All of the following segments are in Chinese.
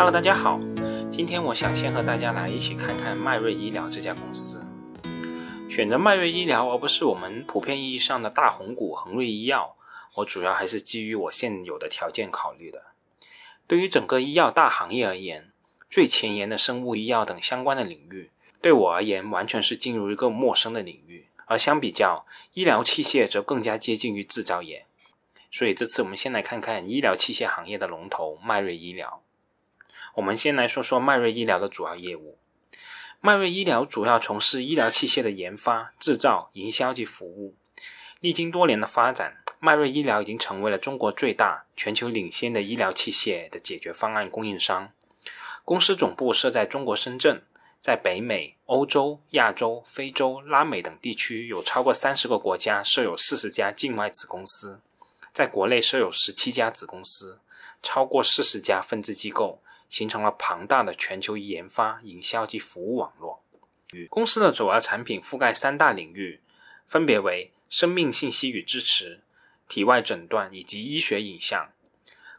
Hello，大家好，今天我想先和大家来一起看看迈瑞医疗这家公司。选择迈瑞医疗而不是我们普遍意义上的大红股恒瑞医药，我主要还是基于我现有的条件考虑的。对于整个医药大行业而言，最前沿的生物医药等相关的领域，对我而言完全是进入一个陌生的领域。而相比较，医疗器械则更加接近于制造业。所以这次我们先来看看医疗器械行业的龙头迈瑞医疗。我们先来说说迈瑞医疗的主要业务。迈瑞医疗主要从事医疗器械的研发、制造、营销及服务。历经多年的发展，迈瑞医疗已经成为了中国最大、全球领先的医疗器械的解决方案供应商。公司总部设在中国深圳，在北美、欧洲、亚洲、非洲、拉美等地区有超过三十个国家设有四十家境外子公司。在国内设有十七家子公司，超过四十家分支机构，形成了庞大的全球研发、营销及服务网络。与公司的主要产品覆盖三大领域，分别为生命信息与支持、体外诊断以及医学影像。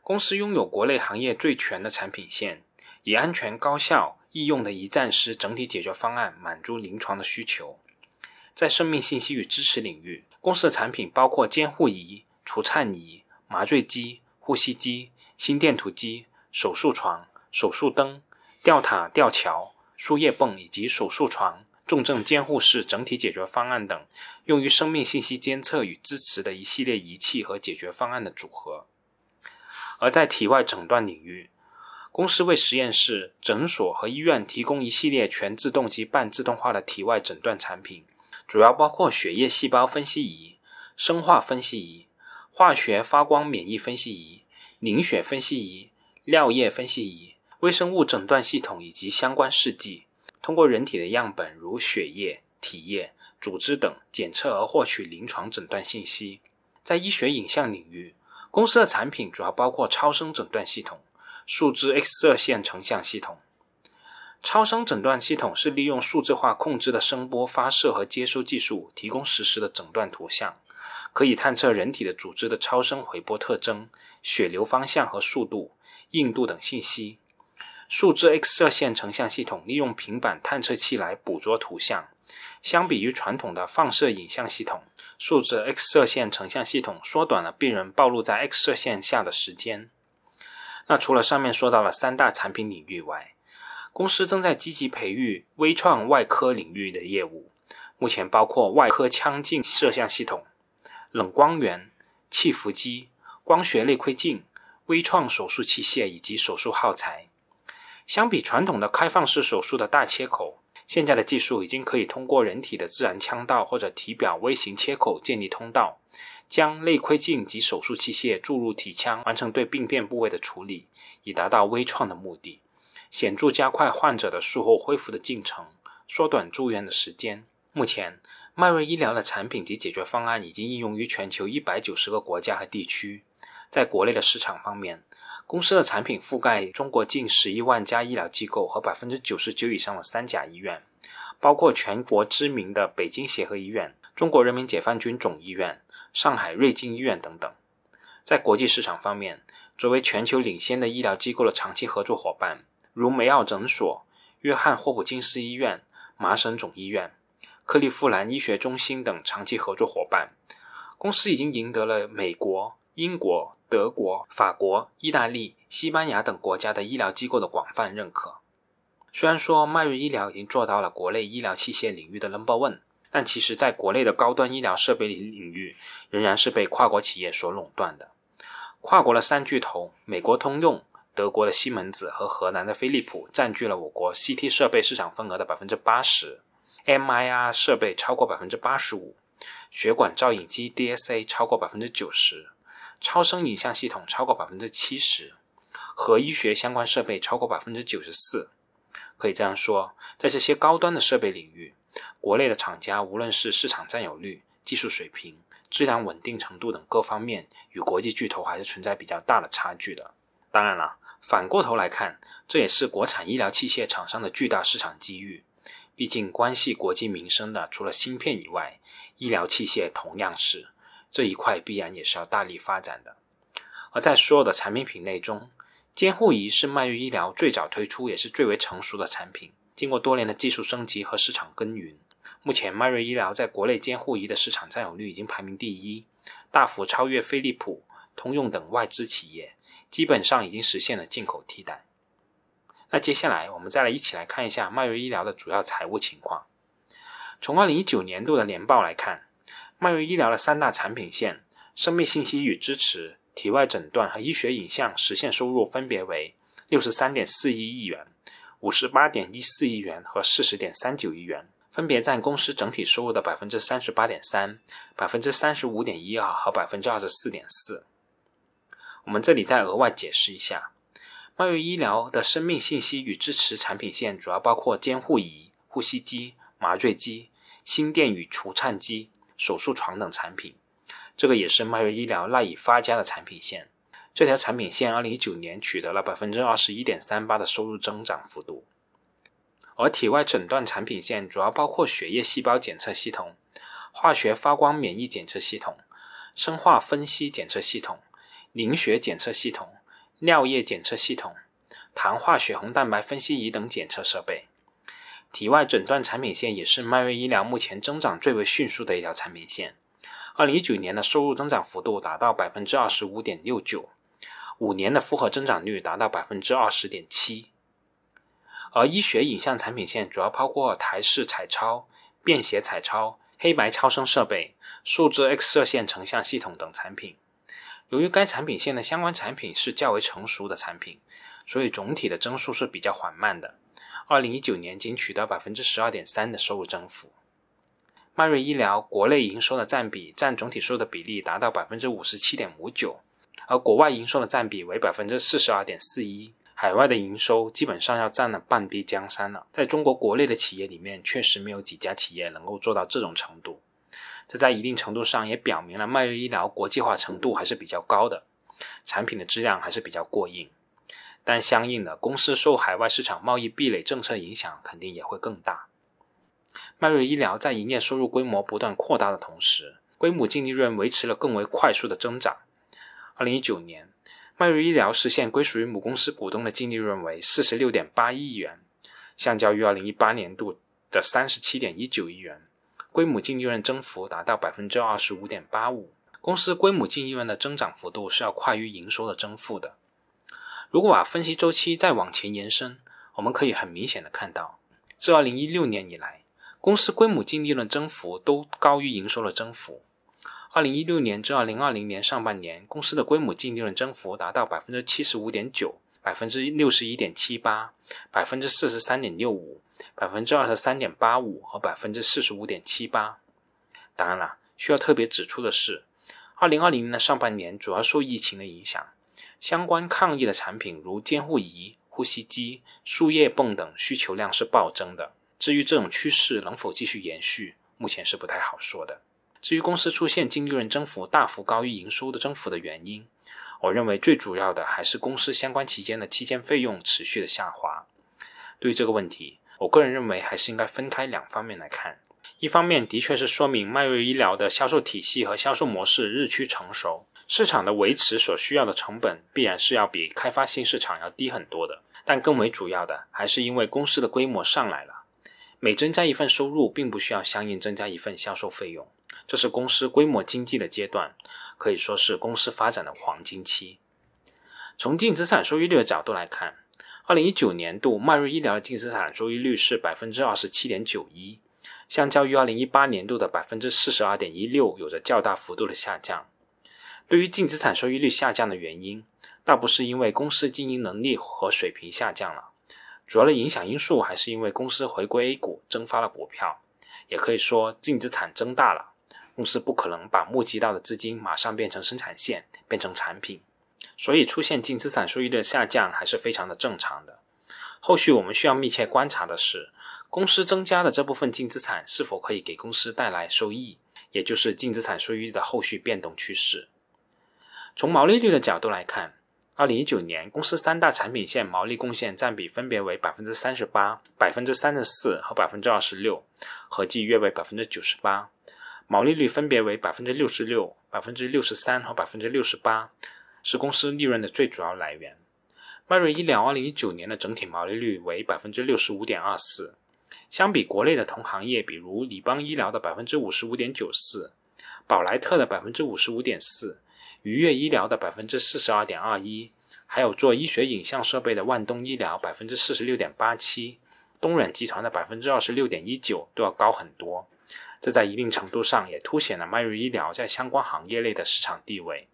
公司拥有国内行业最全的产品线，以安全、高效、易用的一站式整体解决方案满足临床的需求。在生命信息与支持领域，公司的产品包括监护仪。除颤仪、麻醉机、呼吸机、心电图机、手术床、手术灯、吊塔吊桥、输液泵以及手术床、重症监护室整体解决方案等，用于生命信息监测与支持的一系列仪器和解决方案的组合。而在体外诊断领域，公司为实验室、诊所和医院提供一系列全自动及半自动化的体外诊断产品，主要包括血液细胞分析仪、生化分析仪。化学发光免疫分析仪、凝血分析仪、尿液分析仪、微生物诊断系统以及相关试剂，通过人体的样本如血液、体液、组织等检测而获取临床诊断信息。在医学影像领域，公司的产品主要包括超声诊断系统、数字 X 射线成像系统。超声诊断系统是利用数字化控制的声波发射和接收技术，提供实时的诊断图像。可以探测人体的组织的超声回波特征、血流方向和速度、硬度等信息。数字 X 射线成像系统利用平板探测器来捕捉图像。相比于传统的放射影像系统，数字 X 射线成像系统缩短了病人暴露在 X 射线下的时间。那除了上面说到了三大产品领域外，公司正在积极培育微创外科领域的业务，目前包括外科腔镜摄像系统。冷光源、气浮机、光学内窥镜、微创手术器械以及手术耗材。相比传统的开放式手术的大切口，现在的技术已经可以通过人体的自然腔道或者体表微型切口建立通道，将内窥镜及手术器械注入体腔，完成对病变部位的处理，以达到微创的目的，显著加快患者的术后恢复的进程，缩短住院的时间。目前，迈瑞医疗的产品及解决方案已经应用于全球一百九十个国家和地区。在国内的市场方面，公司的产品覆盖中国近十一万家医疗机构和百分之九十九以上的三甲医院，包括全国知名的北京协和医院、中国人民解放军总医院、上海瑞金医院等等。在国际市场方面，作为全球领先的医疗机构的长期合作伙伴，如梅奥诊所、约翰霍普金斯医院、麻省总医院。克利夫兰医学中心等长期合作伙伴，公司已经赢得了美国、英国、德国、法国、意大利、西班牙等国家的医疗机构的广泛认可。虽然说迈瑞医疗已经做到了国内医疗器械领域的 Number One，但其实在国内的高端医疗设备领域仍然是被跨国企业所垄断的。跨国的三巨头，美国通用、德国的西门子和荷兰的飞利浦，占据了我国 CT 设备市场份额的百分之八十。MIR 设备超过百分之八十五，血管造影机 DSA 超过百分之九十，超声影像系统超过百分之七十，和医学相关设备超过百分之九十四。可以这样说，在这些高端的设备领域，国内的厂家无论是市场占有率、技术水平、质量稳定程度等各方面，与国际巨头还是存在比较大的差距的。当然了，反过头来看，这也是国产医疗器械厂商的巨大市场机遇。毕竟，关系国计民生的，除了芯片以外，医疗器械同样是这一块，必然也是要大力发展的。而在所有的产品品类中，监护仪是迈瑞医疗最早推出也是最为成熟的产品，经过多年的技术升级和市场耕耘，目前迈瑞医疗在国内监护仪的市场占有率已经排名第一，大幅超越飞利浦、通用等外资企业，基本上已经实现了进口替代。那接下来我们再来一起来看一下迈瑞医疗的主要财务情况。从二零一九年度的年报来看，迈瑞医疗的三大产品线——生命信息与支持、体外诊断和医学影像，实现收入分别为六十三点四一亿元、五十八点一四亿元和四十点三九亿元，分别占公司整体收入的百分之三十八点三、百分之三十五点一二和百分之二十四点四。我们这里再额外解释一下。迈瑞医疗的生命信息与支持产品线主要包括监护仪、呼吸机、麻醉机、心电与除颤机、手术床等产品。这个也是迈瑞医疗赖以发家的产品线。这条产品线二零一九年取得了百分之二十一点三八的收入增长幅度。而体外诊断产品线主要包括血液细胞检测系统、化学发光免疫检测系统、生化分析检测系统、凝血检测系统。尿液检测系统、糖化血红蛋白分析仪等检测设备，体外诊断产品线也是迈瑞医疗目前增长最为迅速的一条产品线。二零一九年的收入增长幅度达到百分之二十五点六九，五年的复合增长率达到百分之二十点七。而医学影像产品线主要包括台式彩超、便携彩超、黑白超声设备、数字 X 射线成像系统等产品。由于该产品线的相关产品是较为成熟的产品，所以总体的增速是比较缓慢的。二零一九年仅取得百分之十二点三的收入增幅。迈瑞医疗国内营收的占比占总体收入的比例达到百分之五十七点五九，而国外营收的占比为百分之四十二点四一。海外的营收基本上要占了半壁江山了。在中国国内的企业里面，确实没有几家企业能够做到这种程度。这在一定程度上也表明了迈瑞医疗国际化程度还是比较高的，产品的质量还是比较过硬。但相应的，公司受海外市场贸易壁垒政策影响，肯定也会更大。迈瑞医疗在营业收入规模不断扩大的同时，归母净利润维持了更为快速的增长。二零一九年，迈瑞医疗实现归属于母公司股东的净利润为四十六点八亿元，相较于二零一八年度的三十七点一九亿元。归母净利润增幅达到百分之二十五点八五，公司归母净利润的增长幅度是要快于营收的增幅的。如果把分析周期再往前延伸，我们可以很明显的看到，自二零一六年以来，公司规模净利润增幅都高于营收的增幅。二零一六年至二零二零年上半年，公司的规模净利润增幅达到百分之七十五点九、百分之六十一点七八、百分之四十三点六五。百分之二十三点八五和百分之四十五点七八。当然了，需要特别指出的是，二零二零年的上半年主要受疫情的影响，相关抗疫的产品如监护仪、呼吸机、输液泵等需求量是暴增的。至于这种趋势能否继续延续，目前是不太好说的。至于公司出现净利润增幅大幅高于营收的增幅的原因，我认为最主要的还是公司相关期间的期间费用持续的下滑。对于这个问题，我个人认为还是应该分开两方面来看。一方面，的确是说明迈瑞医疗的销售体系和销售模式日趋成熟，市场的维持所需要的成本必然是要比开发新市场要低很多的。但更为主要的，还是因为公司的规模上来了，每增加一份收入，并不需要相应增加一份销售费用，这是公司规模经济的阶段，可以说是公司发展的黄金期。从净资产收益率的角度来看。二零一九年度，迈瑞医疗的净资产收益率是百分之二十七点九一，相较于二零一八年度的百分之四十二点一六，有着较大幅度的下降。对于净资产收益率下降的原因，倒不是因为公司经营能力和水平下降了，主要的影响因素还是因为公司回归 A 股增发了股票，也可以说净资产增大了，公司不可能把募集到的资金马上变成生产线，变成产品。所以出现净资产收益率下降还是非常的正常的。后续我们需要密切观察的是，公司增加的这部分净资产是否可以给公司带来收益，也就是净资产收益率的后续变动趋势。从毛利率的角度来看，二零一九年公司三大产品线毛利贡献占比分别为百分之三十八、百分之三十四和百分之二十六，合计约为百分之九十八，毛利率分别为百分之六十六、百分之六十三和百分之六十八。是公司利润的最主要来源。迈瑞医疗二零一九年的整体毛利率为百分之六十五点二四，相比国内的同行业，比如理邦医疗的百分之五十五点九四，宝莱特的百分之五十五点四，愉悦医疗的百分之四十二点二一，还有做医学影像设备的万东医疗百分之四十六点八七，东软集团的百分之二十六点一九都要高很多。这在一定程度上也凸显了迈瑞医疗在相关行业内的市场地位。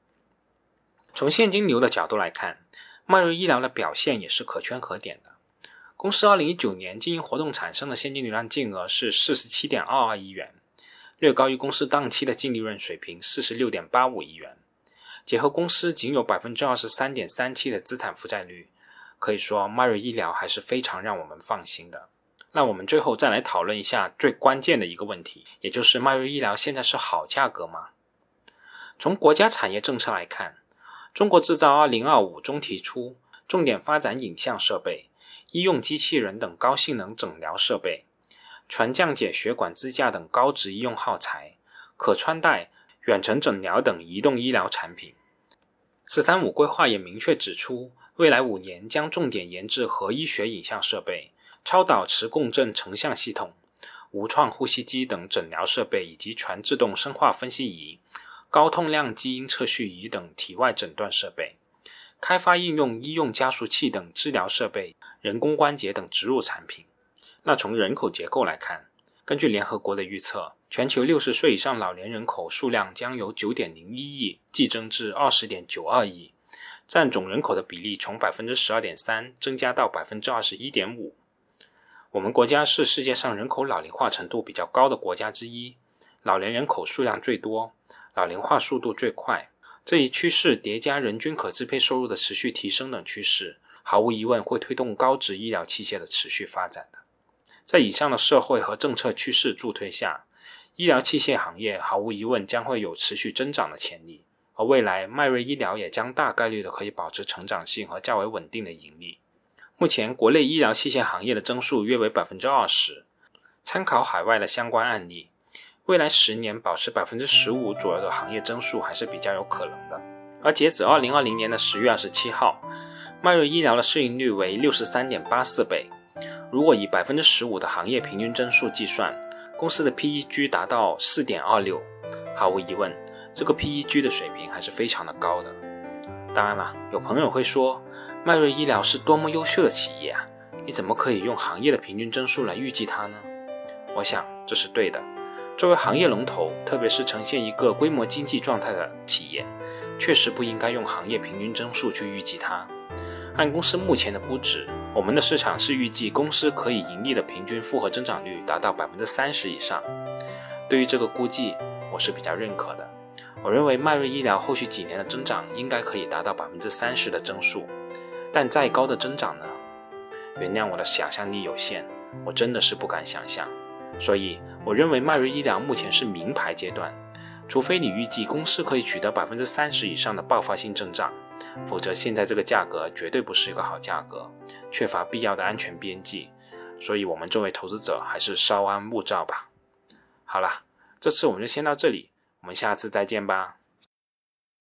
从现金流的角度来看，迈瑞医疗的表现也是可圈可点的。公司二零一九年经营活动产生的现金流量净额是四十七点二二亿元，略高于公司当期的净利润水平四十六点八五亿元。结合公司仅有百分之二十三点三七的资产负债率，可以说迈瑞医疗还是非常让我们放心的。那我们最后再来讨论一下最关键的一个问题，也就是迈瑞医疗现在是好价格吗？从国家产业政策来看，中国制造二零二五中提出重点发展影像设备、医用机器人等高性能诊疗设备、全降解血管支架等高值医用耗材、可穿戴、远程诊疗等移动医疗产品。“十三五”规划也明确指出，未来五年将重点研制核医学影像设备。超导磁共振成像系统、无创呼吸机等诊疗设备，以及全自动生化分析仪、高通量基因测序仪等体外诊断设备，开发应用医用加速器等治疗设备、人工关节等植入产品。那从人口结构来看，根据联合国的预测，全球六十岁以上老年人口数量将由九点零一亿激增至二十点九二亿，占总人口的比例从百分之十二点三增加到百分之二十一点五。我们国家是世界上人口老龄化程度比较高的国家之一，老年人口数量最多，老龄化速度最快。这一趋势叠加人均可支配收入的持续提升等趋势，毫无疑问会推动高值医疗器械的持续发展。在以上的社会和政策趋势助推下，医疗器械行业毫无疑问将会有持续增长的潜力，而未来迈瑞医疗也将大概率的可以保持成长性和较为稳定的盈利。目前，国内医疗器械行业的增速约为百分之二十。参考海外的相关案例，未来十年保持百分之十五左右的行业增速还是比较有可能的。而截止二零二零年的十月二十七号，迈瑞医疗的市盈率为六十三点八四倍。如果以百分之十五的行业平均增速计算，公司的 PEG 达到四点二六。毫无疑问，这个 PEG 的水平还是非常的高的。当然了，有朋友会说。迈瑞医疗是多么优秀的企业啊！你怎么可以用行业的平均增速来预计它呢？我想这是对的。作为行业龙头，特别是呈现一个规模经济状态的企业，确实不应该用行业平均增速去预计它。按公司目前的估值，我们的市场是预计公司可以盈利的平均复合增长率达到百分之三十以上。对于这个估计，我是比较认可的。我认为迈瑞医疗后续几年的增长应该可以达到百分之三十的增速。但再高的增长呢？原谅我的想象力有限，我真的是不敢想象。所以，我认为迈瑞医疗目前是名牌阶段，除非你预计公司可以取得百分之三十以上的爆发性增长，否则现在这个价格绝对不是一个好价格，缺乏必要的安全边际。所以，我们作为投资者还是稍安勿躁吧。好了，这次我们就先到这里，我们下次再见吧。